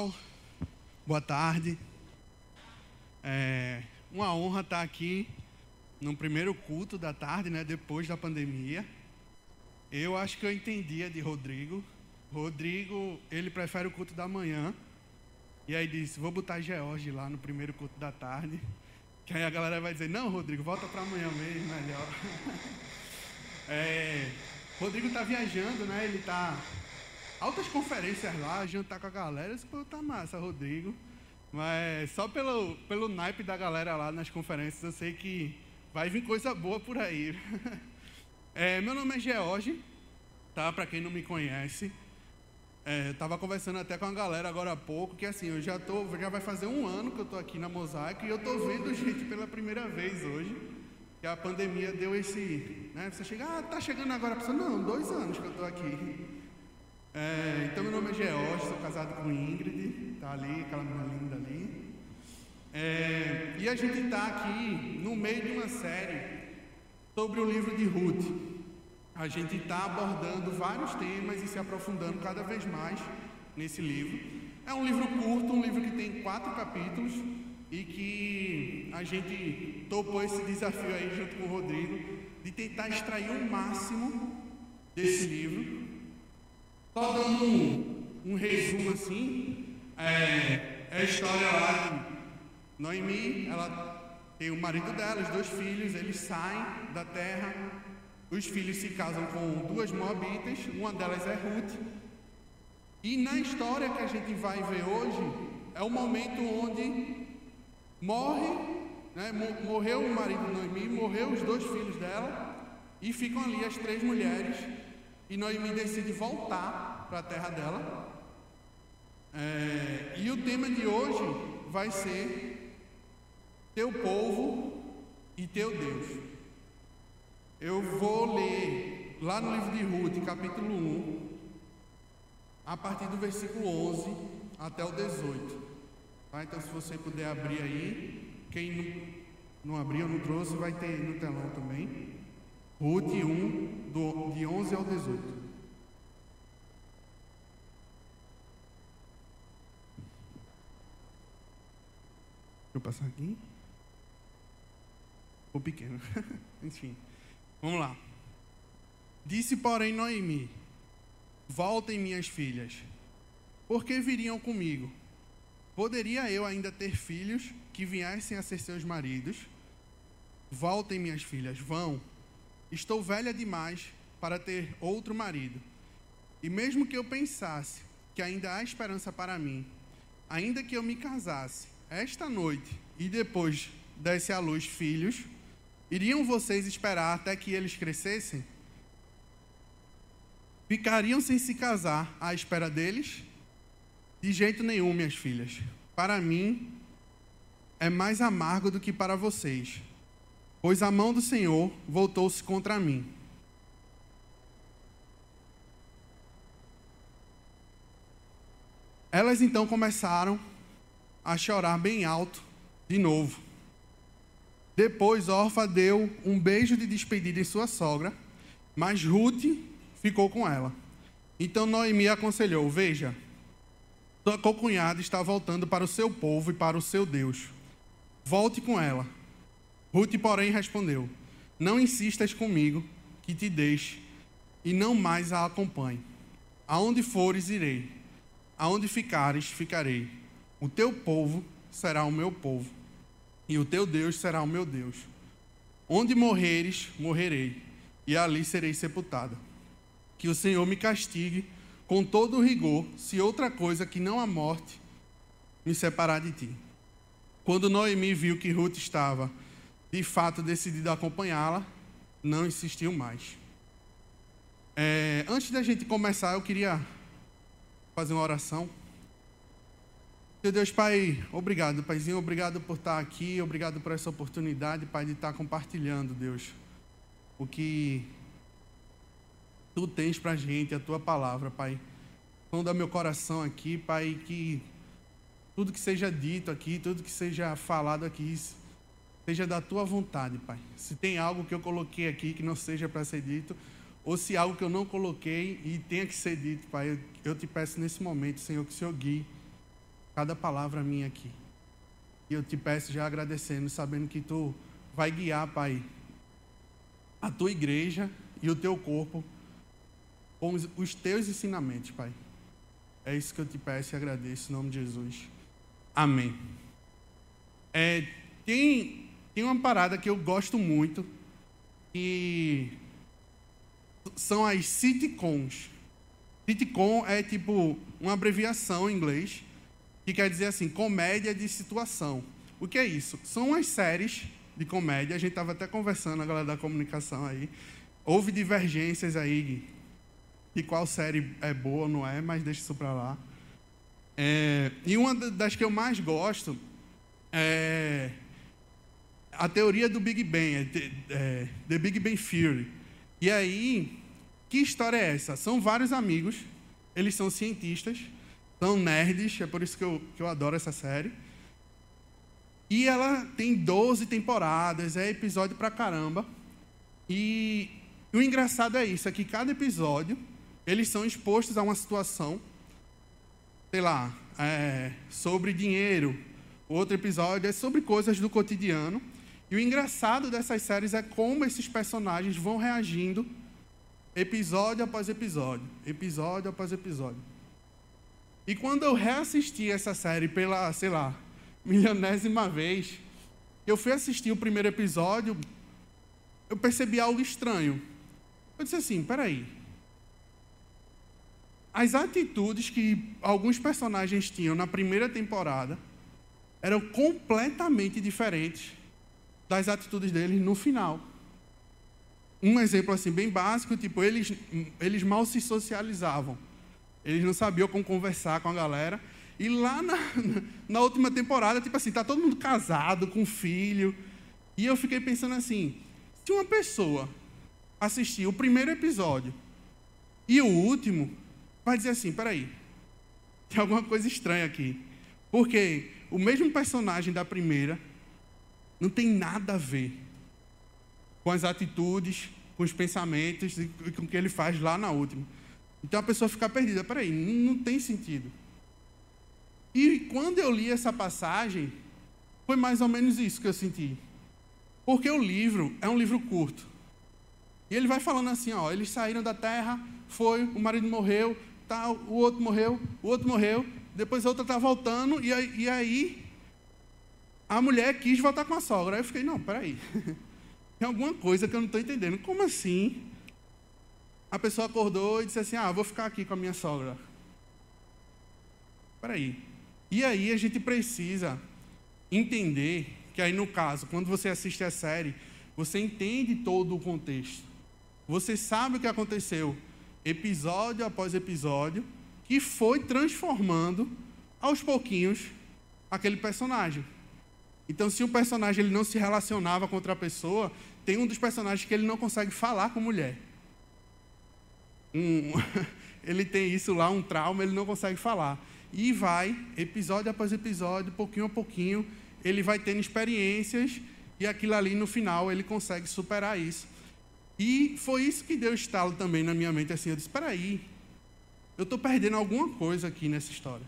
Pessoal. Boa tarde. É uma honra estar aqui no primeiro culto da tarde, né, depois da pandemia. Eu acho que eu entendia de Rodrigo. Rodrigo, ele prefere o culto da manhã. E aí disse: "Vou botar George lá no primeiro culto da tarde". Que aí a galera vai dizer: "Não, Rodrigo, volta para amanhã mesmo, melhor". é, Rodrigo está viajando, né? Ele está altas conferências lá, jantar com a galera, isso pô, tá massa, Rodrigo. Mas só pelo, pelo naipe da galera lá nas conferências, eu sei que vai vir coisa boa por aí. É, meu nome é George, tá? Para quem não me conhece. É, tava conversando até com a galera agora há pouco, que assim, eu já tô, já vai fazer um ano que eu tô aqui na Mosaico e eu tô vendo gente pela primeira vez hoje. Que a pandemia deu esse, né? Você chega, ah, tá chegando agora, pessoa, não, dois anos que eu tô aqui. É, então, meu nome é George, sou casado com Ingrid, tá ali, aquela menina linda ali. É, e a gente está aqui no meio de uma série sobre o livro de Ruth. A gente está abordando vários temas e se aprofundando cada vez mais nesse livro. É um livro curto, um livro que tem quatro capítulos e que a gente topou esse desafio aí junto com o Rodrigo de tentar extrair o máximo desse livro só dando um, um resumo assim, é, é a história lá de Noemi, ela tem o marido dela, os dois filhos, eles saem da terra, os filhos se casam com duas moabitas, uma delas é Ruth. E na história que a gente vai ver hoje, é o momento onde morre, né, morreu o marido de Noemi, morreu os dois filhos dela, e ficam ali as três mulheres e Noemi decide voltar para a terra dela. É, e o tema de hoje vai ser Teu povo e teu Deus. Eu vou ler lá no livro de Ruth, capítulo 1, a partir do versículo 11 até o 18. Tá? Então, se você puder abrir aí, quem não, não abriu, não trouxe, vai ter no telão também. Ruth 1, do, de 11 ao 18. Deixa eu passar aqui. O pequeno. Enfim. Vamos lá. Disse, porém, Noemi: Voltem, minhas filhas, porque viriam comigo. Poderia eu ainda ter filhos que viessem a ser seus maridos? Voltem, minhas filhas, vão Estou velha demais para ter outro marido. E mesmo que eu pensasse que ainda há esperança para mim, ainda que eu me casasse esta noite e depois desse à luz filhos, iriam vocês esperar até que eles crescessem? Ficariam sem se casar à espera deles? De jeito nenhum, minhas filhas. Para mim, é mais amargo do que para vocês pois a mão do Senhor voltou-se contra mim. Elas então começaram a chorar bem alto de novo. Depois Orfa deu um beijo de despedida em sua sogra, mas Ruth ficou com ela. Então Noemi aconselhou: Veja, sua cocunhada está voltando para o seu povo e para o seu Deus. Volte com ela Ruth, porém, respondeu: Não insistas comigo que te deixe e não mais a acompanhe. Aonde fores, irei. Aonde ficares, ficarei. O teu povo será o meu povo, e o teu Deus será o meu Deus. Onde morreres, morrerei, e ali serei sepultada. Que o Senhor me castigue com todo o rigor, se outra coisa que não a morte me separar de ti. Quando Noemi viu que Ruth estava de fato decidido acompanhá-la, não insistiu mais. É, antes da gente começar, eu queria fazer uma oração. Meu Deus, Pai, obrigado, Paizinho, obrigado por estar aqui, obrigado por essa oportunidade, Pai, de estar compartilhando, Deus, o que Tu tens para a gente, a Tua palavra, Pai. Sonda meu coração aqui, Pai, que tudo que seja dito aqui, tudo que seja falado aqui, seja da tua vontade, Pai. Se tem algo que eu coloquei aqui que não seja para ser dito, ou se algo que eu não coloquei e tenha que ser dito, Pai, eu, eu te peço nesse momento, Senhor, que o Senhor guie cada palavra minha aqui. E eu te peço já agradecendo, sabendo que tu vai guiar, Pai, a tua igreja e o teu corpo com os teus ensinamentos, Pai. É isso que eu te peço e agradeço em nome de Jesus. Amém. É, tem, tem uma parada que eu gosto muito e são as sitcoms. Sitcom é tipo uma abreviação em inglês que quer dizer assim, comédia de situação. O que é isso? São as séries de comédia, a gente estava até conversando, a galera da comunicação aí. Houve divergências aí de qual série é boa ou não é, mas deixa isso para lá. É, e uma das que eu mais gosto é a teoria do Big Bang, é, é, The Big Bang Theory. E aí, que história é essa? São vários amigos, eles são cientistas, são nerds, é por isso que eu, que eu adoro essa série. E ela tem 12 temporadas, é episódio pra caramba. E, o engraçado é isso, é que cada episódio, eles são expostos a uma situação, sei lá, é, sobre dinheiro. Outro episódio é sobre coisas do cotidiano. E o engraçado dessas séries é como esses personagens vão reagindo episódio após episódio, episódio após episódio. E quando eu reassisti essa série pela, sei lá, milionésima vez, eu fui assistir o primeiro episódio, eu percebi algo estranho. Eu disse assim: peraí. As atitudes que alguns personagens tinham na primeira temporada eram completamente diferentes das atitudes deles no final. Um exemplo assim bem básico, tipo, eles, eles mal se socializavam. Eles não sabiam como conversar com a galera. E lá na, na última temporada, tipo assim, tá todo mundo casado, com filho. E eu fiquei pensando assim, se uma pessoa assistir o primeiro episódio e o último, vai dizer assim, peraí, tem alguma coisa estranha aqui. Porque o mesmo personagem da primeira não tem nada a ver com as atitudes, com os pensamentos e com o que ele faz lá na última. Então a pessoa fica perdida. Peraí, não, não tem sentido. E quando eu li essa passagem, foi mais ou menos isso que eu senti. Porque o livro é um livro curto. E ele vai falando assim, ó, eles saíram da terra, foi, o marido morreu, tal, o outro morreu, o outro morreu, depois a outra está voltando, e e aí a mulher quis voltar com a sogra. Aí eu fiquei, não, peraí. Tem alguma coisa que eu não estou entendendo. Como assim? A pessoa acordou e disse assim, ah, vou ficar aqui com a minha sogra. Peraí. E aí a gente precisa entender que aí no caso, quando você assiste a série, você entende todo o contexto. Você sabe o que aconteceu episódio após episódio, que foi transformando aos pouquinhos aquele personagem. Então, se o personagem ele não se relacionava com outra pessoa, tem um dos personagens que ele não consegue falar com mulher. Um, ele tem isso lá, um trauma, ele não consegue falar. E vai, episódio após episódio, pouquinho a pouquinho, ele vai tendo experiências e aquilo ali no final ele consegue superar isso. E foi isso que deu estalo também na minha mente, assim, eu disse, espera aí, eu estou perdendo alguma coisa aqui nessa história.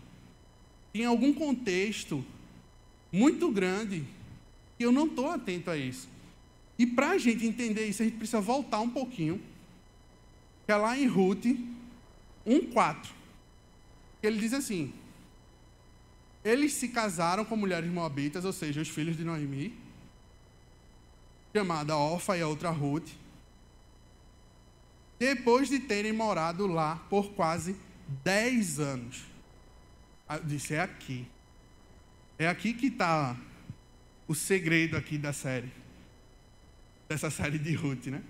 Tem algum contexto muito grande e eu não estou atento a isso. E para a gente entender isso, a gente precisa voltar um pouquinho, que é lá em Ruth 1,4. Ele diz assim: Eles se casaram com mulheres moabitas, ou seja, os filhos de Noemi, chamada Orfa e a outra Ruth, depois de terem morado lá por quase 10 anos. Eu disse: É aqui. É aqui que está o segredo aqui da série. Dessa série de Ruth, né?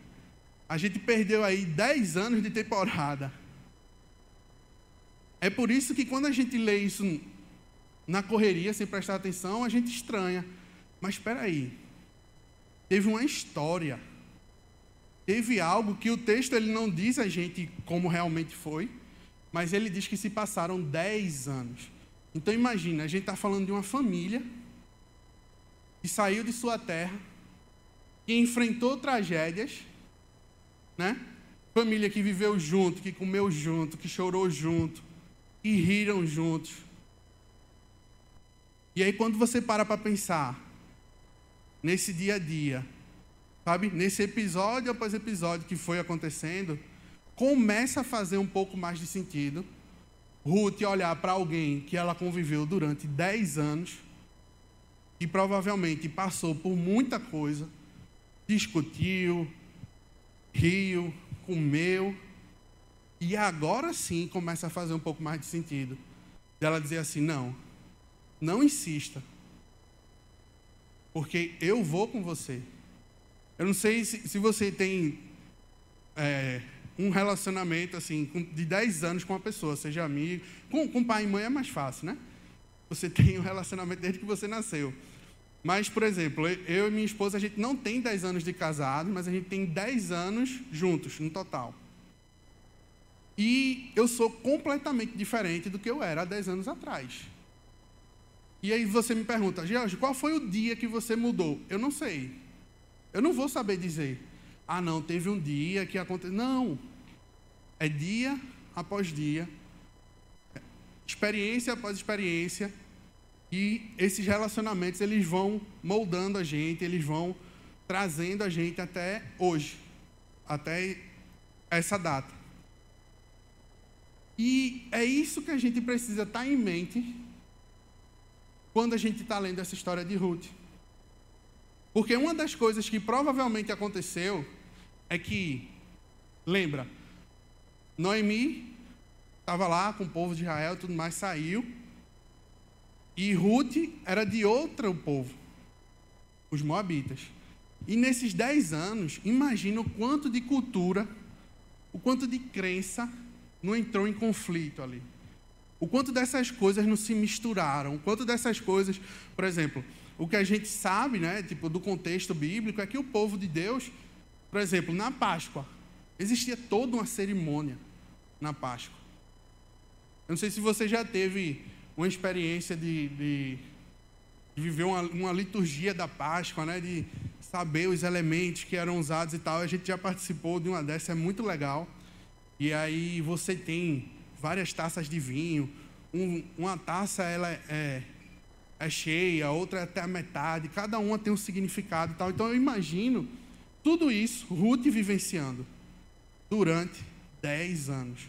A gente perdeu aí 10 anos de temporada. É por isso que quando a gente lê isso na correria, sem prestar atenção, a gente estranha. Mas espera aí. Teve uma história. Teve algo que o texto ele não diz a gente como realmente foi, mas ele diz que se passaram 10 anos. Então imagina, a gente está falando de uma família que saiu de sua terra, que enfrentou tragédias, né? Família que viveu junto, que comeu junto, que chorou junto, que riram juntos. E aí, quando você para para pensar nesse dia a dia, sabe, nesse episódio após episódio que foi acontecendo, começa a fazer um pouco mais de sentido. Ruth olhar para alguém que ela conviveu durante 10 anos e provavelmente passou por muita coisa, discutiu, riu, comeu, e agora sim começa a fazer um pouco mais de sentido. Dela dizer assim: não, não insista, porque eu vou com você. Eu não sei se, se você tem é, um relacionamento assim de 10 anos com uma pessoa, seja amigo. Com, com pai e mãe é mais fácil, né? Você tem um relacionamento desde que você nasceu. Mas, por exemplo, eu e minha esposa, a gente não tem 10 anos de casado, mas a gente tem 10 anos juntos, no total. E eu sou completamente diferente do que eu era há 10 anos atrás. E aí você me pergunta, George, qual foi o dia que você mudou? Eu não sei. Eu não vou saber dizer. Ah, não, teve um dia que aconteceu. Não. É dia após dia, experiência após experiência, e esses relacionamentos eles vão moldando a gente, eles vão trazendo a gente até hoje, até essa data. E é isso que a gente precisa estar em mente quando a gente está lendo essa história de Ruth. Porque uma das coisas que provavelmente aconteceu é que, lembra, Noemi estava lá com o povo de Israel, tudo mais, saiu. E Ruth era de outro povo, os Moabitas. E nesses dez anos, imagina o quanto de cultura, o quanto de crença não entrou em conflito ali. O quanto dessas coisas não se misturaram, o quanto dessas coisas, por exemplo, o que a gente sabe, né, tipo, do contexto bíblico, é que o povo de Deus, por exemplo, na Páscoa, existia toda uma cerimônia na Páscoa. Eu não sei se você já teve uma experiência de, de, de viver uma, uma, liturgia da Páscoa, né, de saber os elementos que eram usados e tal. A gente já participou de uma dessas, é muito legal. E aí você tem várias taças de vinho. Um, uma taça ela é, é cheia, outra é até a metade. Cada uma tem um significado e tal. Então eu imagino tudo isso Ruth vivenciando durante 10 anos.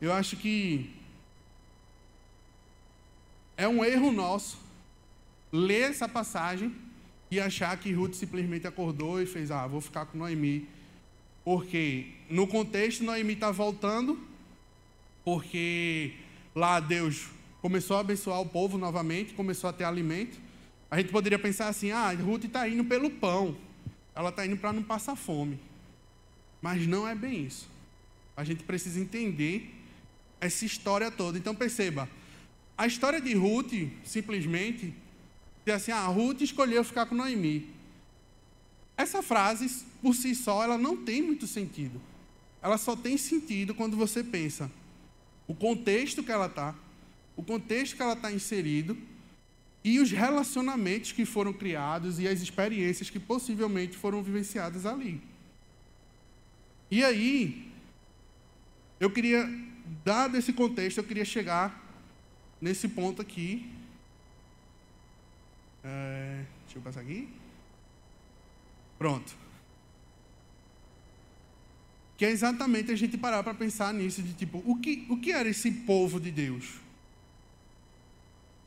Eu acho que é um erro nosso ler essa passagem e achar que Ruth simplesmente acordou e fez: Ah, vou ficar com Noemi. Porque no contexto, Noemi está voltando, porque lá Deus começou a abençoar o povo novamente, começou a ter alimento. A gente poderia pensar assim: ah, Ruth está indo pelo pão, ela está indo para não passar fome. Mas não é bem isso. A gente precisa entender essa história toda. Então perceba, a história de Ruth, simplesmente, diz assim: ah, Ruth escolheu ficar com Noemi. Essa frase, por si só, ela não tem muito sentido. Ela só tem sentido quando você pensa o contexto que ela está, o contexto que ela está inserido e os relacionamentos que foram criados e as experiências que possivelmente foram vivenciadas ali. E aí, eu queria, dado esse contexto, eu queria chegar nesse ponto aqui. É, deixa eu passar aqui. Pronto. Que é exatamente a gente parar para pensar nisso, de tipo, o que, o que era esse povo de Deus?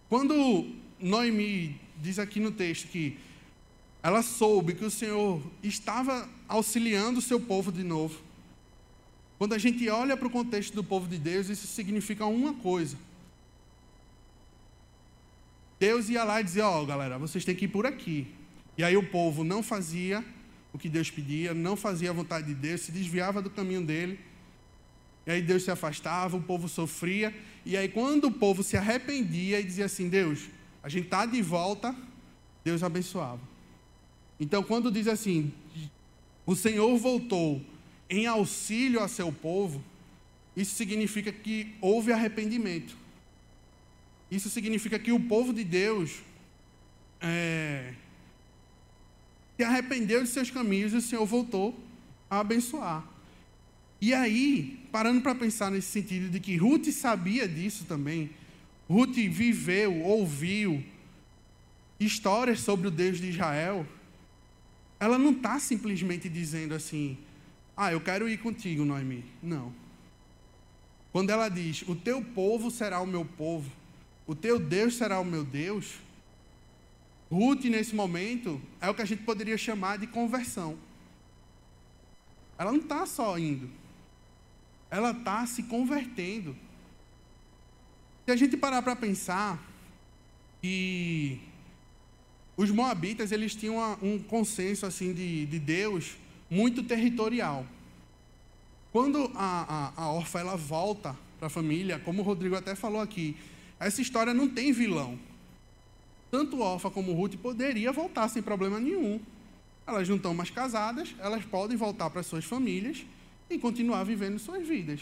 Quando Noemi diz aqui no texto que ela soube que o Senhor estava auxiliando o seu povo de novo. Quando a gente olha para o contexto do povo de Deus, isso significa uma coisa. Deus ia lá e dizia: Ó, oh, galera, vocês têm que ir por aqui. E aí o povo não fazia o que Deus pedia, não fazia a vontade de Deus, se desviava do caminho dele. E aí Deus se afastava, o povo sofria. E aí, quando o povo se arrependia e dizia assim: Deus, a gente está de volta, Deus abençoava. Então, quando diz assim, o Senhor voltou em auxílio a seu povo, isso significa que houve arrependimento. Isso significa que o povo de Deus é, se arrependeu de seus caminhos e o Senhor voltou a abençoar. E aí, parando para pensar nesse sentido de que Ruth sabia disso também, Ruth viveu, ouviu histórias sobre o Deus de Israel, ela não está simplesmente dizendo assim, ah, eu quero ir contigo, Noemi. Não. Quando ela diz, o teu povo será o meu povo, o teu Deus será o meu Deus, Ruth, nesse momento, é o que a gente poderia chamar de conversão. Ela não está só indo, ela está se convertendo. Se a gente parar para pensar que os moabitas eles tinham um consenso assim de, de Deus muito territorial. Quando a, a, a órfã ela volta para a família, como o Rodrigo até falou aqui, essa história não tem vilão. Tanto Orfa como Ruth poderia voltar sem problema nenhum. Elas não estão mais casadas, elas podem voltar para suas famílias e continuar vivendo suas vidas.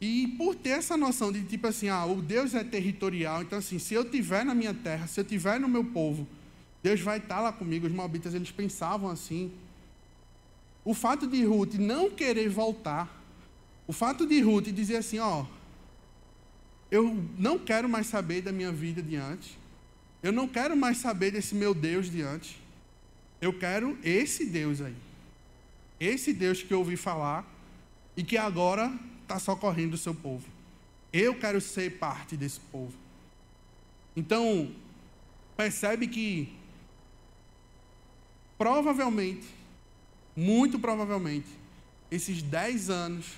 E por ter essa noção de tipo assim, ah, o Deus é territorial, então assim, se eu tiver na minha terra, se eu tiver no meu povo, Deus vai estar lá comigo. Os moabitas eles pensavam assim. O fato de Ruth não querer voltar, o fato de Ruth dizer assim, ó, eu não quero mais saber da minha vida diante. Eu não quero mais saber desse meu Deus diante. Eu quero esse Deus aí. Esse Deus que eu ouvi falar e que agora está socorrendo o seu povo. Eu quero ser parte desse povo. Então, percebe que provavelmente, muito provavelmente, esses dez anos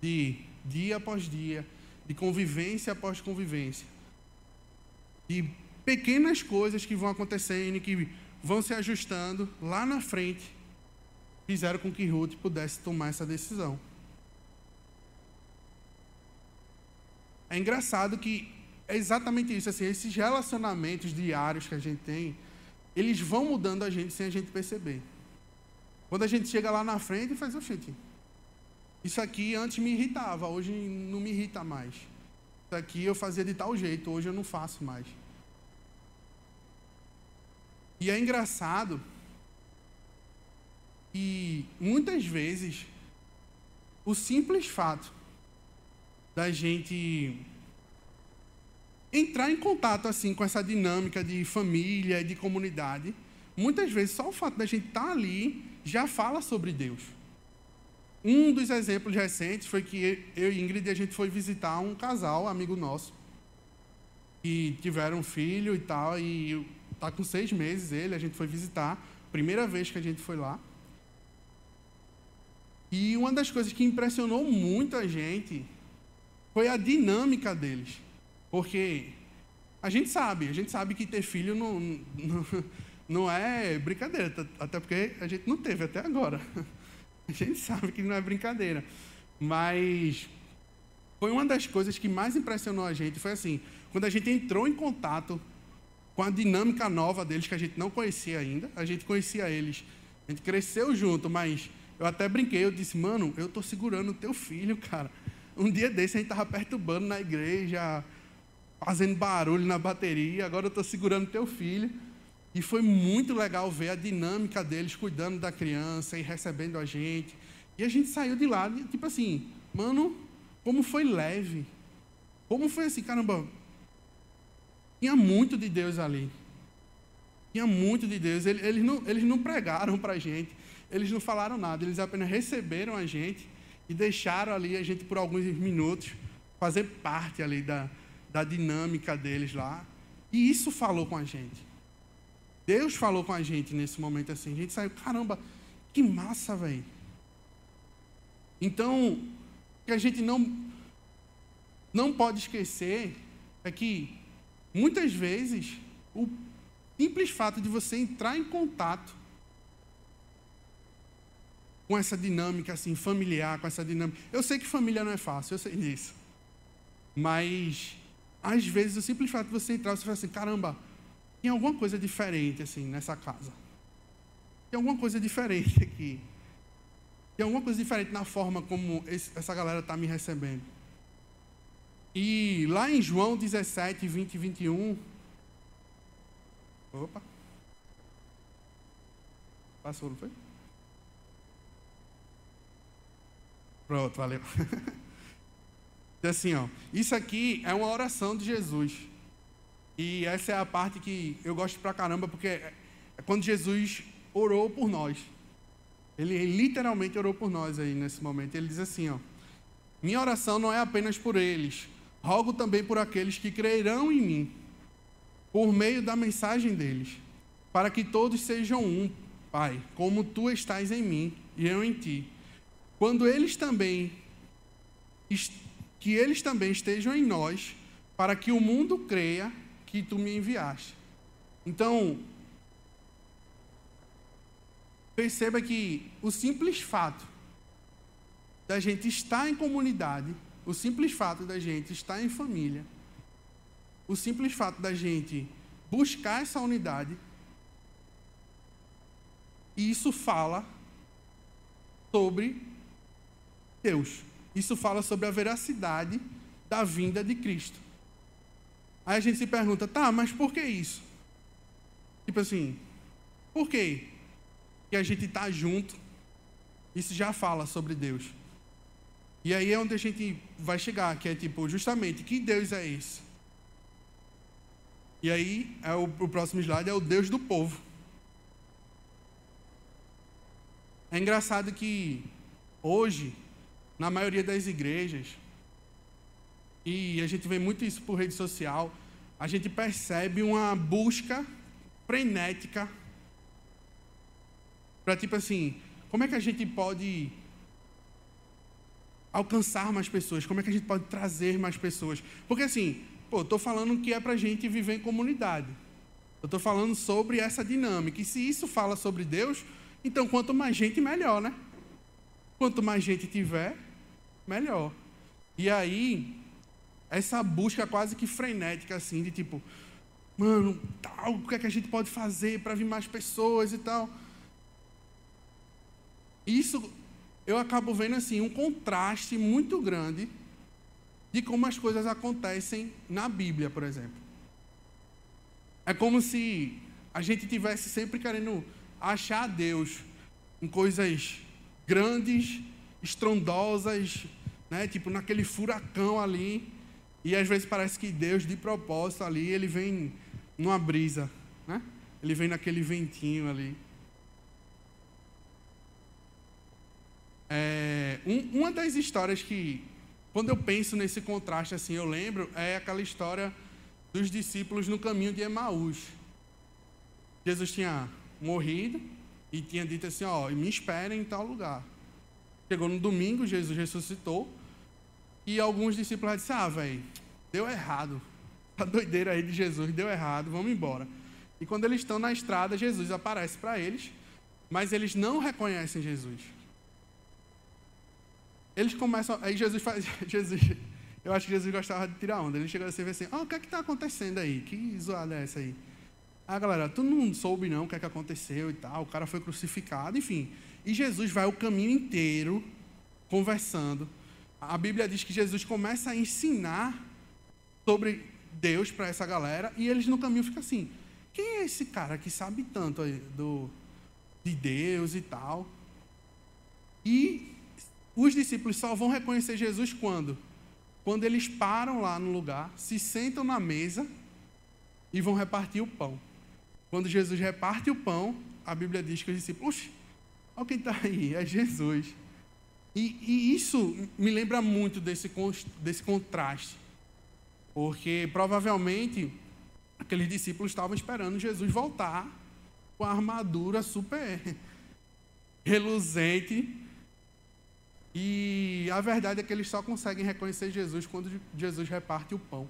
de dia após dia, de convivência após convivência. E pequenas coisas que vão acontecendo e que vão se ajustando lá na frente fizeram com que Ruth pudesse tomar essa decisão. É engraçado que é exatamente isso, assim, esses relacionamentos diários que a gente tem, eles vão mudando a gente sem a gente perceber. Quando a gente chega lá na frente e faz, o gente, isso aqui antes me irritava, hoje não me irrita mais. Isso aqui eu fazia de tal jeito, hoje eu não faço mais. E é engraçado e muitas vezes o simples fato da gente entrar em contato assim com essa dinâmica de família e de comunidade, muitas vezes só o fato da gente estar tá ali já fala sobre Deus. Um dos exemplos recentes foi que eu e Ingrid a gente foi visitar um casal, amigo nosso, que tiveram um filho e tal, e está com seis meses ele, a gente foi visitar, primeira vez que a gente foi lá. E uma das coisas que impressionou muito a gente foi a dinâmica deles. Porque a gente sabe, a gente sabe que ter filho não, não, não é brincadeira, até porque a gente não teve até agora. A gente sabe que não é brincadeira. Mas foi uma das coisas que mais impressionou a gente. Foi assim, quando a gente entrou em contato com a dinâmica nova deles, que a gente não conhecia ainda. A gente conhecia eles. A gente cresceu junto, mas eu até brinquei. Eu disse, mano, eu estou segurando o teu filho, cara. Um dia desse a gente estava perturbando na igreja, fazendo barulho na bateria. Agora eu estou segurando o teu filho. E foi muito legal ver a dinâmica deles cuidando da criança e recebendo a gente. E a gente saiu de lá, tipo assim, mano, como foi leve. Como foi assim, caramba. Tinha muito de Deus ali. Tinha muito de Deus. Eles não, eles não pregaram para a gente. Eles não falaram nada. Eles apenas receberam a gente e deixaram ali a gente por alguns minutos fazer parte ali da, da dinâmica deles lá. E isso falou com a gente. Deus falou com a gente nesse momento assim. A gente saiu, caramba, que massa, velho. Então, que a gente não, não pode esquecer é que, muitas vezes, o simples fato de você entrar em contato com essa dinâmica assim familiar, com essa dinâmica. Eu sei que família não é fácil, eu sei disso. Mas às vezes o simples fato de você entrar, você fala assim, caramba, tem alguma coisa diferente assim nessa casa. Tem alguma coisa diferente aqui. Tem alguma coisa diferente na forma como esse, essa galera está me recebendo. E lá em João 17, 20 e 21. Opa. Passou, não foi? Pronto, valeu. Assim, ó, isso aqui é uma oração de Jesus. E essa é a parte que eu gosto pra caramba, porque é quando Jesus orou por nós. Ele literalmente orou por nós aí nesse momento. Ele diz assim, ó: Minha oração não é apenas por eles, rogo também por aqueles que crerão em mim, por meio da mensagem deles, para que todos sejam um, Pai, como tu estás em mim e eu em ti. Quando eles também que eles também estejam em nós, para que o mundo creia que tu me enviaste. Então, perceba que o simples fato da gente estar em comunidade, o simples fato da gente estar em família, o simples fato da gente buscar essa unidade, isso fala sobre Deus. Isso fala sobre a veracidade da vinda de Cristo. Aí a gente se pergunta, tá, mas por que isso? Tipo assim, por que que a gente está junto? Isso já fala sobre Deus. E aí é onde a gente vai chegar, que é tipo, justamente, que Deus é esse? E aí, é o, o próximo slide é o Deus do povo. É engraçado que hoje, na maioria das igrejas, e a gente vê muito isso por rede social, a gente percebe uma busca frenética para tipo assim, como é que a gente pode alcançar mais pessoas? Como é que a gente pode trazer mais pessoas? Porque assim, pô, estou falando que é para a gente viver em comunidade. Eu estou falando sobre essa dinâmica. E se isso fala sobre Deus, então quanto mais gente, melhor, né? Quanto mais gente tiver, melhor. E aí, essa busca quase que frenética, assim, de tipo, mano, tal, o que é que a gente pode fazer para vir mais pessoas e tal. Isso eu acabo vendo assim um contraste muito grande de como as coisas acontecem na Bíblia, por exemplo. É como se a gente tivesse sempre querendo achar Deus em coisas grandes, estrondosas, né? Tipo naquele furacão ali. E às vezes parece que Deus, de propósito ali, ele vem numa brisa, né? Ele vem naquele ventinho ali. É, um, uma das histórias que, quando eu penso nesse contraste assim, eu lembro, é aquela história dos discípulos no caminho de Emaús. Jesus tinha morrido e tinha dito assim: Ó, me esperem em tal lugar. Chegou no domingo, Jesus ressuscitou. E alguns discípulos disseram: Ah, velho, deu errado. A doideira aí de Jesus deu errado, vamos embora. E quando eles estão na estrada, Jesus aparece para eles, mas eles não reconhecem Jesus. Eles começam. Aí Jesus faz. Jesus, eu acho que Jesus gostava de tirar onda. Ele chegou assim e falou assim: oh, o que é que está acontecendo aí? Que zoada é essa aí? Ah, galera, tu não soube não o que é que aconteceu e tal. O cara foi crucificado, enfim. E Jesus vai o caminho inteiro conversando. A Bíblia diz que Jesus começa a ensinar sobre Deus para essa galera e eles no caminho ficam assim: quem é esse cara que sabe tanto do, de Deus e tal? E os discípulos só vão reconhecer Jesus quando? Quando eles param lá no lugar, se sentam na mesa e vão repartir o pão. Quando Jesus reparte o pão, a Bíblia diz que os discípulos, Olha quem está aí, é Jesus. E, e, isso me lembra muito desse, desse contraste. Porque provavelmente aqueles discípulos estavam esperando Jesus voltar com a armadura super reluzente. E a verdade é que eles só conseguem reconhecer Jesus quando Jesus reparte o pão.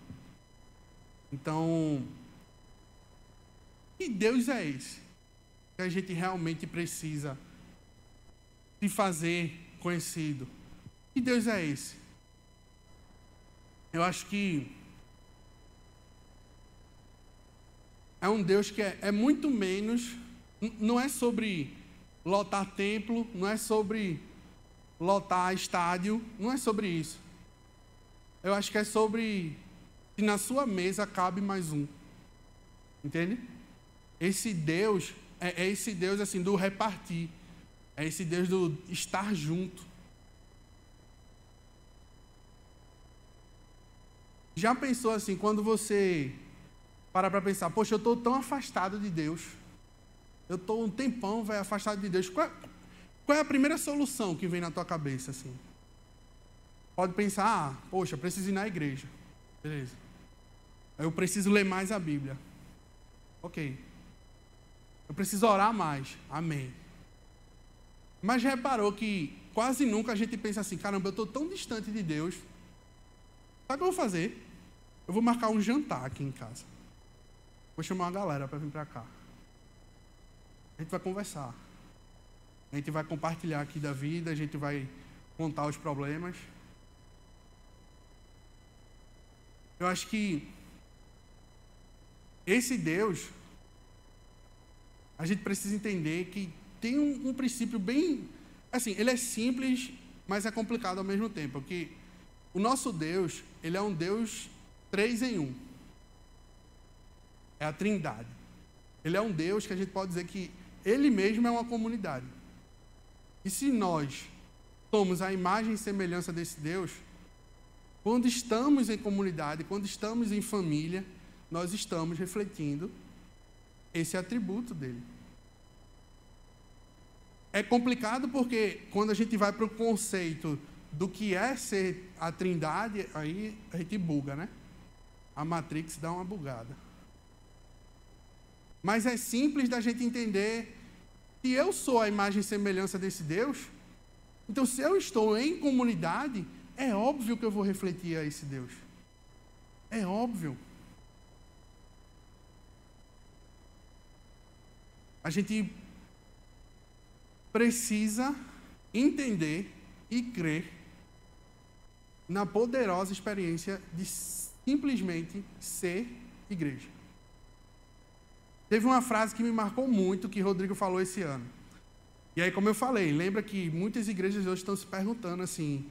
Então, que Deus é esse? Que a gente realmente precisa de fazer conhecido. Que Deus é esse? Eu acho que é um Deus que é, é muito menos, não é sobre lotar templo, não é sobre lotar estádio, não é sobre isso. Eu acho que é sobre se na sua mesa cabe mais um. Entende? Esse Deus é, é esse Deus assim do repartir. É esse Deus do estar junto. Já pensou assim, quando você para para pensar, poxa, eu estou tão afastado de Deus. Eu estou um tempão vai afastado de Deus. Qual é, qual é, a primeira solução que vem na tua cabeça assim? Pode pensar, ah, poxa, preciso ir na igreja. Beleza. Eu preciso ler mais a Bíblia. Ok. Eu preciso orar mais. Amém. Mas reparou que quase nunca a gente pensa assim, caramba, eu estou tão distante de Deus. Sabe o que eu vou fazer? Eu vou marcar um jantar aqui em casa. Vou chamar uma galera para vir para cá. A gente vai conversar. A gente vai compartilhar aqui da vida, a gente vai contar os problemas. Eu acho que esse Deus, a gente precisa entender que tem um, um, princípio bem. Assim, ele é simples, mas é complicado ao mesmo tempo. Que o nosso Deus, ele é um Deus três em um. É a trindade. Ele é um Deus que a gente pode dizer que ele mesmo é uma comunidade. E se nós somos a imagem e semelhança desse Deus, quando estamos em comunidade, quando estamos em família, nós estamos refletindo esse atributo dele. É complicado porque quando a gente vai para o conceito do que é ser a trindade, aí a gente buga, né? A Matrix dá uma bugada. Mas é simples da gente entender que eu sou a imagem e semelhança desse Deus. Então, se eu estou em comunidade, é óbvio que eu vou refletir a esse Deus. É óbvio. A gente precisa entender e crer na poderosa experiência de simplesmente ser igreja. Teve uma frase que me marcou muito que Rodrigo falou esse ano. E aí, como eu falei, lembra que muitas igrejas hoje estão se perguntando assim: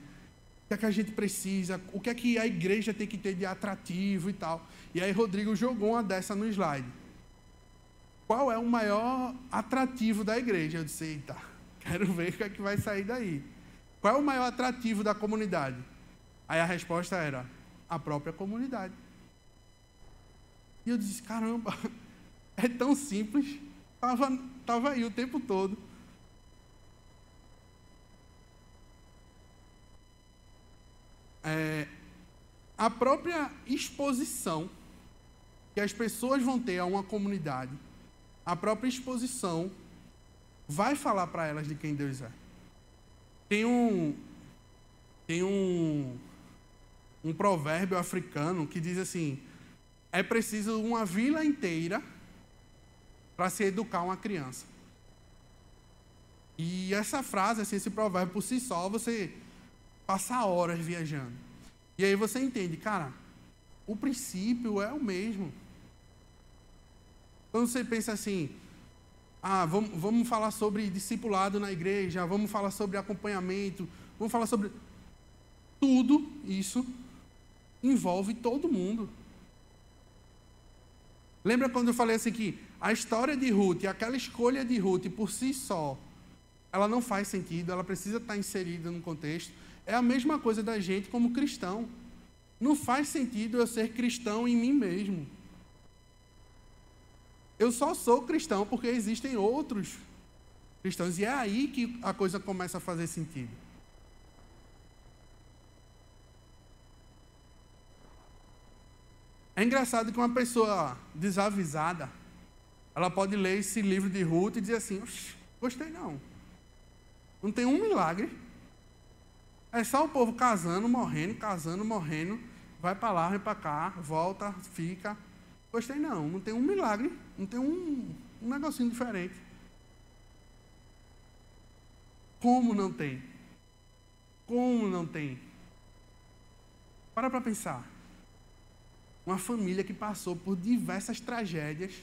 o que é que a gente precisa, o que é que a igreja tem que ter de atrativo e tal. E aí Rodrigo jogou uma dessa no slide. Qual é o maior atrativo da igreja? Eu disse, eita, quero ver o que é que vai sair daí. Qual é o maior atrativo da comunidade? Aí a resposta era, a própria comunidade. E eu disse, caramba, é tão simples. Estava tava aí o tempo todo. é, a própria exposição que as pessoas vão ter a uma comunidade, a própria exposição vai falar para elas de quem Deus é. Tem um tem um um provérbio africano que diz assim: é preciso uma vila inteira para se educar uma criança. E essa frase, assim, esse provérbio por si só, você passar horas viajando. E aí você entende, cara, o princípio é o mesmo. Quando você pensa assim, ah, vamos, vamos falar sobre discipulado na igreja, vamos falar sobre acompanhamento, vamos falar sobre. Tudo isso envolve todo mundo. Lembra quando eu falei assim que a história de Ruth, aquela escolha de Ruth por si só, ela não faz sentido, ela precisa estar inserida no contexto. É a mesma coisa da gente como cristão. Não faz sentido eu ser cristão em mim mesmo. Eu só sou cristão porque existem outros cristãos. E é aí que a coisa começa a fazer sentido. É engraçado que uma pessoa desavisada, ela pode ler esse livro de Ruth e dizer assim: gostei não. Não tem um milagre. É só o povo casando, morrendo, casando, morrendo. Vai para lá, vai para cá, volta, fica. Gostei não, não tem um milagre, não tem um, um negocinho diferente. Como não tem? Como não tem? Para para pensar. Uma família que passou por diversas tragédias.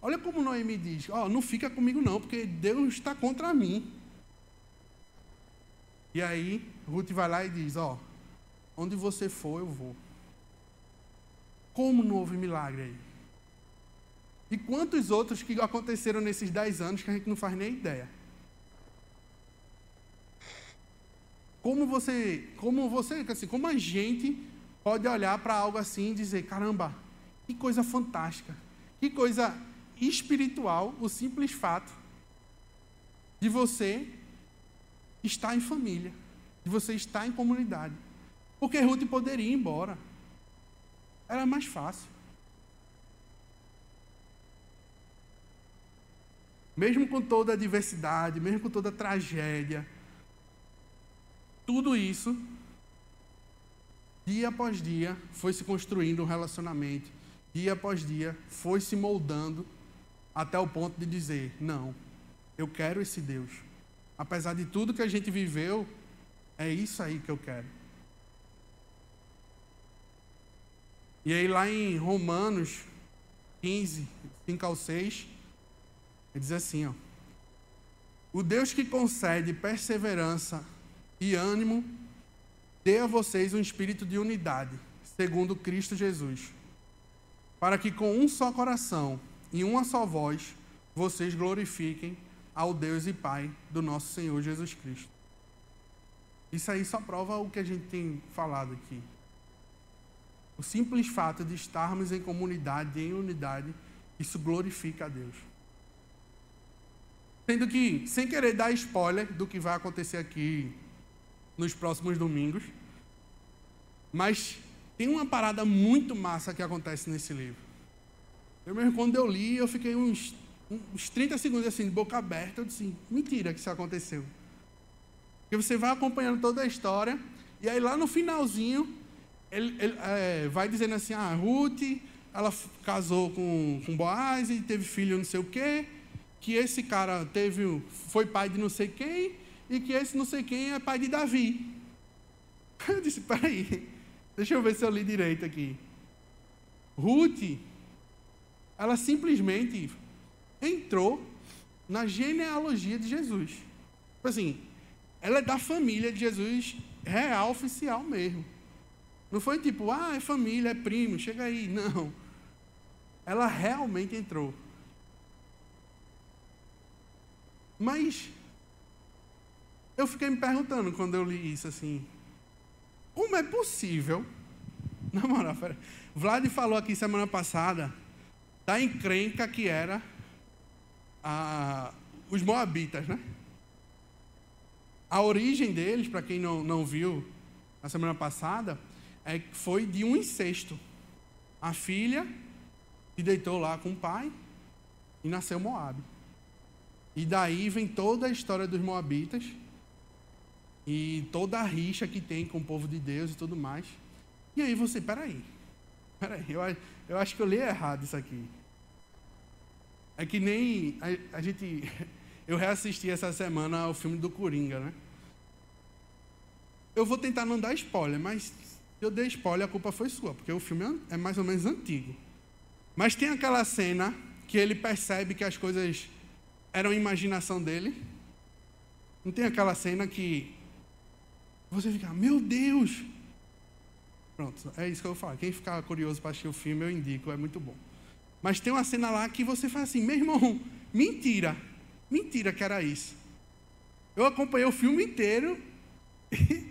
Olha como Noemi diz: Ó, oh, não fica comigo não, porque Deus está contra mim. E aí, Ruth vai lá e diz: Ó, onde você for, eu vou. Como não houve milagre aí? E quantos outros que aconteceram nesses dez anos que a gente não faz nem ideia? Como você, como você, assim, como a gente pode olhar para algo assim e dizer: caramba, que coisa fantástica, que coisa espiritual o simples fato de você estar em família, de você estar em comunidade. Porque Ruth poderia ir embora. Era mais fácil. Mesmo com toda a diversidade, mesmo com toda a tragédia, tudo isso, dia após dia, foi se construindo um relacionamento. Dia após dia, foi se moldando até o ponto de dizer: não, eu quero esse Deus. Apesar de tudo que a gente viveu, é isso aí que eu quero. E aí, lá em Romanos 15, 5 ao 6, ele diz assim: ó, O Deus que concede perseverança e ânimo, dê a vocês um espírito de unidade, segundo Cristo Jesus, para que com um só coração e uma só voz vocês glorifiquem ao Deus e Pai do nosso Senhor Jesus Cristo. Isso aí só prova o que a gente tem falado aqui. O simples fato de estarmos em comunidade, em unidade, isso glorifica a Deus. Sendo que, sem querer dar spoiler do que vai acontecer aqui nos próximos domingos, mas tem uma parada muito massa que acontece nesse livro. Eu mesmo, quando eu li, eu fiquei uns, uns 30 segundos assim, de boca aberta. Eu disse: mentira que isso aconteceu. Porque você vai acompanhando toda a história, e aí lá no finalzinho, ele, ele é, vai dizendo assim: ah, Ruth, ela casou com, com Boaz e teve filho não sei o quê que esse cara teve, foi pai de não sei quem, e que esse não sei quem é pai de Davi. Eu disse, peraí, deixa eu ver se eu li direito aqui. Ruth, ela simplesmente entrou na genealogia de Jesus. Tipo assim, ela é da família de Jesus real, oficial mesmo. Não foi tipo, ah, é família, é primo, chega aí. Não. Ela realmente entrou. Mas eu fiquei me perguntando quando eu li isso assim, como é possível? Na moral, Vlad falou aqui semana passada da encrenca que era a, os moabitas, né? A origem deles, para quem não, não viu na semana passada, é, foi de um incesto. A filha se deitou lá com o pai e nasceu Moabe. E daí vem toda a história dos Moabitas e toda a rixa que tem com o povo de Deus e tudo mais. E aí você, peraí, peraí, eu, eu acho que eu li errado isso aqui. É que nem a, a gente. Eu reassisti essa semana o filme do Coringa, né? Eu vou tentar não dar spoiler, mas eu dei spoiler, a culpa foi sua, porque o filme é mais ou menos antigo. Mas tem aquela cena que ele percebe que as coisas era uma imaginação dele. Não tem aquela cena que você fica, meu Deus! Pronto, é isso que eu falo. Quem ficar curioso para assistir o filme, eu indico, é muito bom. Mas tem uma cena lá que você faz assim, meu irmão, mentira, mentira que era isso. Eu acompanhei o filme inteiro e,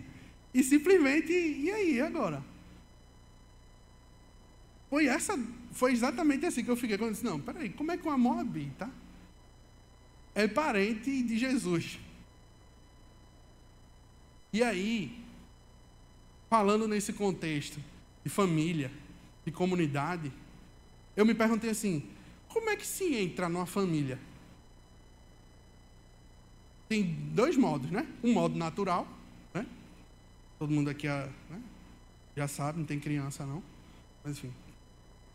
e simplesmente, e aí, agora? Foi essa, foi exatamente assim que eu fiquei quando eu disse, não, peraí, como é que uma Moabita é parente de Jesus. E aí, falando nesse contexto de família, de comunidade, eu me perguntei assim: como é que se entra numa família? Tem dois modos, né? Um modo natural? Todo mundo aqui né? já sabe, não tem criança não. Mas enfim,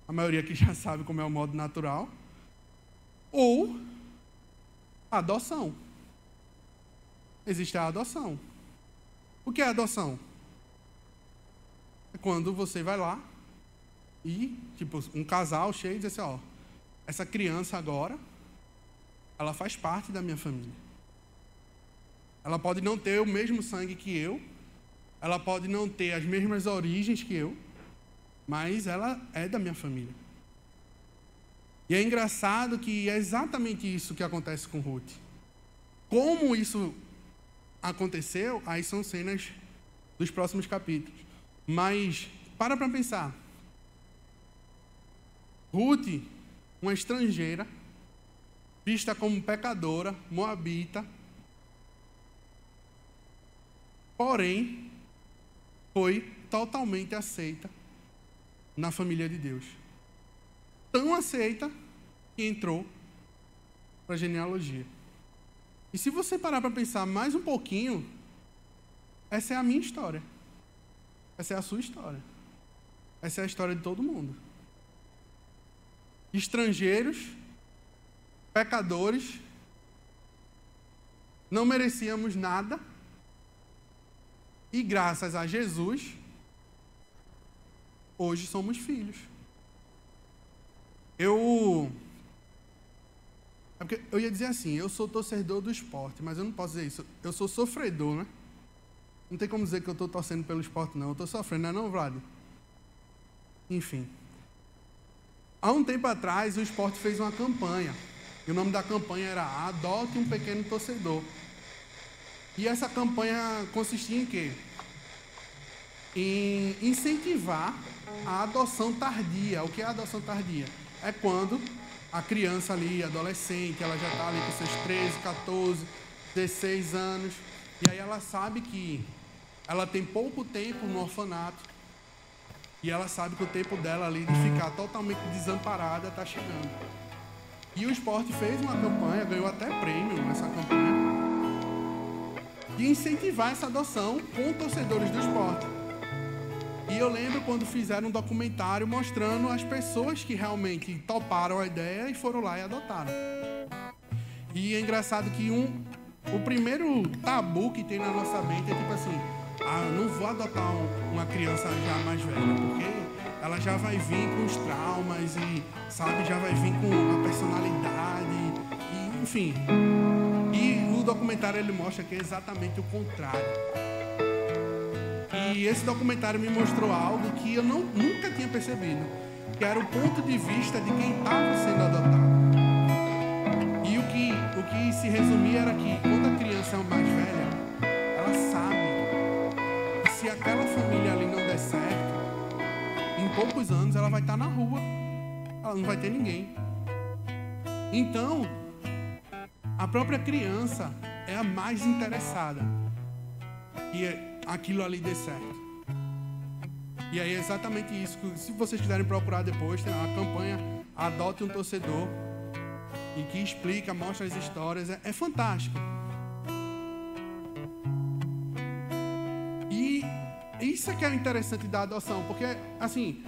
a maioria aqui já sabe como é o modo natural. Ou Adoção. Existe a adoção. O que é adoção? É quando você vai lá e, tipo, um casal chega e diz assim, ó, essa criança agora, ela faz parte da minha família. Ela pode não ter o mesmo sangue que eu, ela pode não ter as mesmas origens que eu, mas ela é da minha família. E é engraçado que é exatamente isso que acontece com Ruth. Como isso aconteceu, aí são cenas dos próximos capítulos. Mas para para pensar. Ruth, uma estrangeira, vista como pecadora, moabita, porém, foi totalmente aceita na família de Deus. Tão aceita que entrou para a genealogia. E se você parar para pensar mais um pouquinho, essa é a minha história. Essa é a sua história. Essa é a história de todo mundo. Estrangeiros, pecadores, não merecíamos nada, e graças a Jesus, hoje somos filhos. Eu. É eu ia dizer assim, eu sou torcedor do esporte, mas eu não posso dizer isso. Eu sou sofredor, né? Não tem como dizer que eu estou torcendo pelo esporte, não. Eu estou sofrendo, não é Vlad? Enfim. Há um tempo atrás, o esporte fez uma campanha. E o nome da campanha era Adote um Pequeno Torcedor. E essa campanha consistia em quê? Em incentivar a adoção tardia. O que é a adoção tardia? É quando a criança ali, adolescente, ela já está ali com seus 13, 14, 16 anos, e aí ela sabe que ela tem pouco tempo no orfanato, e ela sabe que o tempo dela ali de ficar totalmente desamparada está chegando. E o esporte fez uma campanha, ganhou até prêmio nessa campanha, de incentivar essa adoção com torcedores do esporte. E eu lembro quando fizeram um documentário mostrando as pessoas que realmente toparam a ideia e foram lá e adotaram. E é engraçado que um, o primeiro tabu que tem na nossa mente é tipo assim: ah, não vou adotar um, uma criança já mais velha, porque ela já vai vir com os traumas e, sabe, já vai vir com a personalidade, e, enfim. Documentário ele mostra que é exatamente o contrário. E esse documentário me mostrou algo que eu não, nunca tinha percebido, que era o ponto de vista de quem estava sendo adotado. E o que, o que se resumia era que quando a criança é mais velha, ela sabe que se aquela família ali não der certo, em poucos anos ela vai estar na rua, ela não vai ter ninguém. Então, a própria criança é a mais interessada. E é aquilo ali dê certo. E aí é exatamente isso. Se vocês quiserem procurar depois, tem a campanha Adote um Torcedor. E que explica, mostra as histórias. É, é fantástico. E isso é que é interessante da adoção. Porque, assim,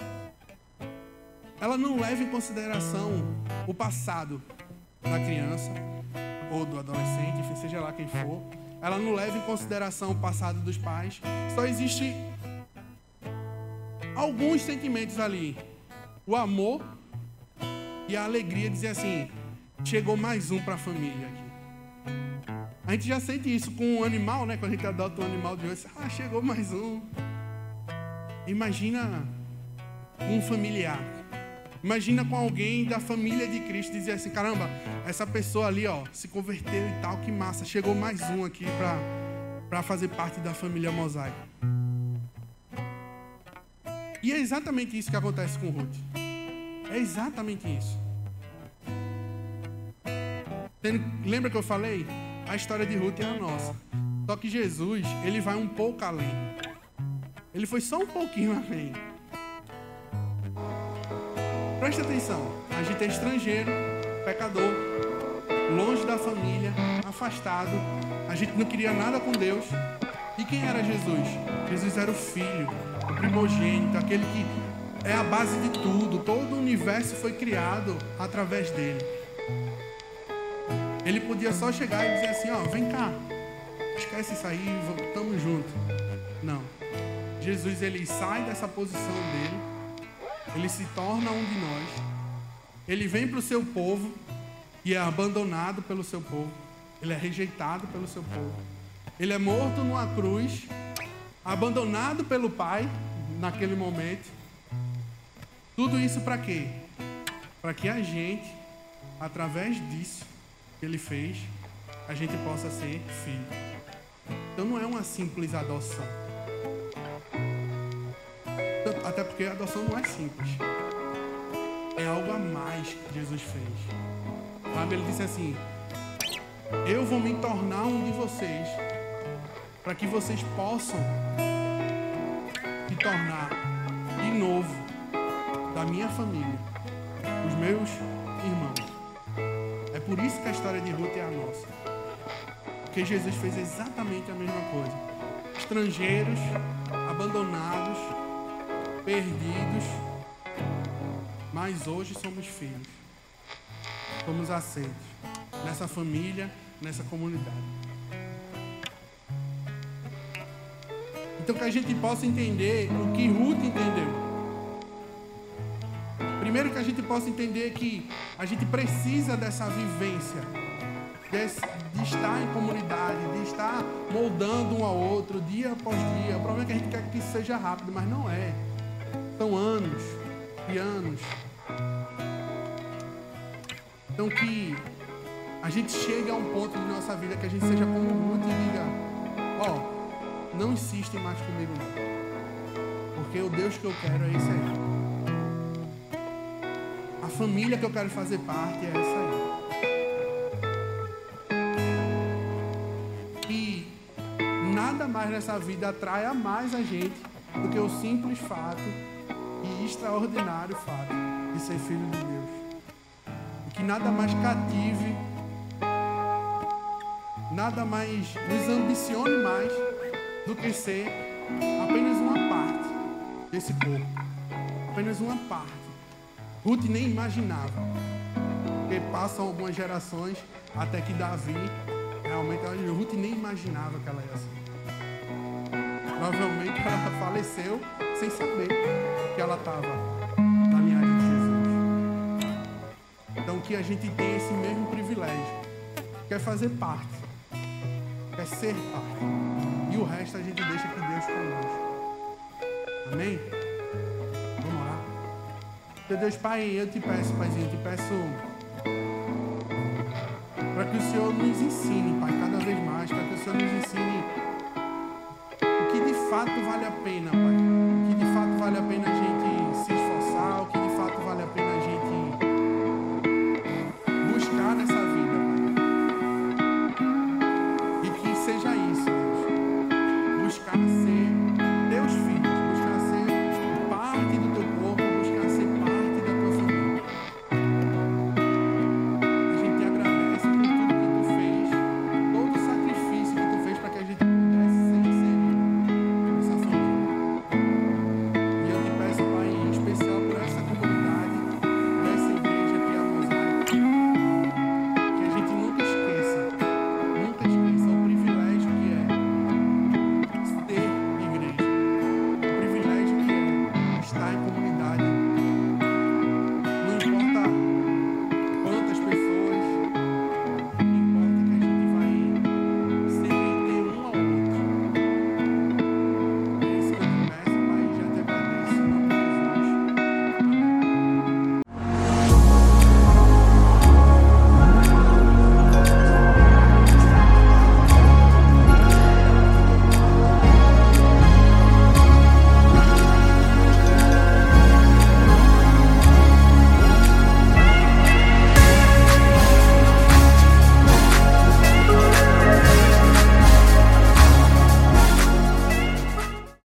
ela não leva em consideração o passado da criança ou do adolescente, enfim, seja lá quem for ela não leva em consideração o passado dos pais. Só existe alguns sentimentos ali. O amor e a alegria de dizer assim: chegou mais um para a família aqui. A gente já sente isso com um animal, né? Quando a gente adota um animal de hoje, ah, chegou mais um. Imagina um familiar. Imagina com alguém da família de Cristo dizer assim: caramba, essa pessoa ali, ó, se converteu e tal, que massa. Chegou mais um aqui para fazer parte da família Mosaico. E é exatamente isso que acontece com Ruth. É exatamente isso. Lembra que eu falei? A história de Ruth é a nossa. Só que Jesus, ele vai um pouco além. Ele foi só um pouquinho além. Preste atenção, a gente é estrangeiro, pecador, longe da família, afastado, a gente não queria nada com Deus. E quem era Jesus? Jesus era o Filho, o primogênito, aquele que é a base de tudo, todo o universo foi criado através dele. Ele podia só chegar e dizer assim: Ó, vem cá, esquece isso aí, estamos juntos. Não. Jesus ele sai dessa posição dele ele se torna um de nós. Ele vem para o seu povo e é abandonado pelo seu povo. Ele é rejeitado pelo seu povo. Ele é morto numa cruz, abandonado pelo Pai naquele momento. Tudo isso para quê? Para que a gente, através disso que ele fez, a gente possa ser filho. Então não é uma simples adoção. Porque a adoção não é simples. É algo a mais que Jesus fez. Sabe? Ele disse assim: Eu vou me tornar um de vocês, para que vocês possam se tornar de novo da minha família, os meus irmãos. É por isso que a história de Ruth é a nossa. Porque Jesus fez exatamente a mesma coisa. Estrangeiros, abandonados, perdidos, mas hoje somos filhos. Somos aceitos nessa família, nessa comunidade. Então que a gente possa entender o que Ruth entendeu. Primeiro que a gente possa entender que a gente precisa dessa vivência, de estar em comunidade, de estar moldando um ao outro dia após dia. O problema é que a gente quer que isso seja rápido, mas não é. São anos e anos. Então que a gente chegue a um ponto de nossa vida que a gente seja como Ruth e diga, ó, oh, não insiste mais comigo não. Porque o Deus que eu quero é esse aí. A família que eu quero fazer parte é essa aí. E nada mais nessa vida atrai mais a gente do que o simples fato extraordinário fato de ser filho de Deus. E que nada mais cative, nada mais nos ambicione mais do que ser apenas uma parte desse corpo. Apenas uma parte. Ruth nem imaginava. Porque passam algumas gerações até que Davi, realmente, Ruth nem imaginava que ela ia ser. Provavelmente ela faleceu sem saber que ela estava na linhagem de Jesus. Então que a gente tem esse mesmo privilégio. Quer fazer parte. Quer ser parte. E o resto a gente deixa que Deus conosco. Amém? Vamos lá. Meu Deus, Pai, eu te peço, Paizinho, eu te peço para que o Senhor nos ensine, Pai, cada vez mais, para que o Senhor nos ensine o que de fato vale a pena, Pai.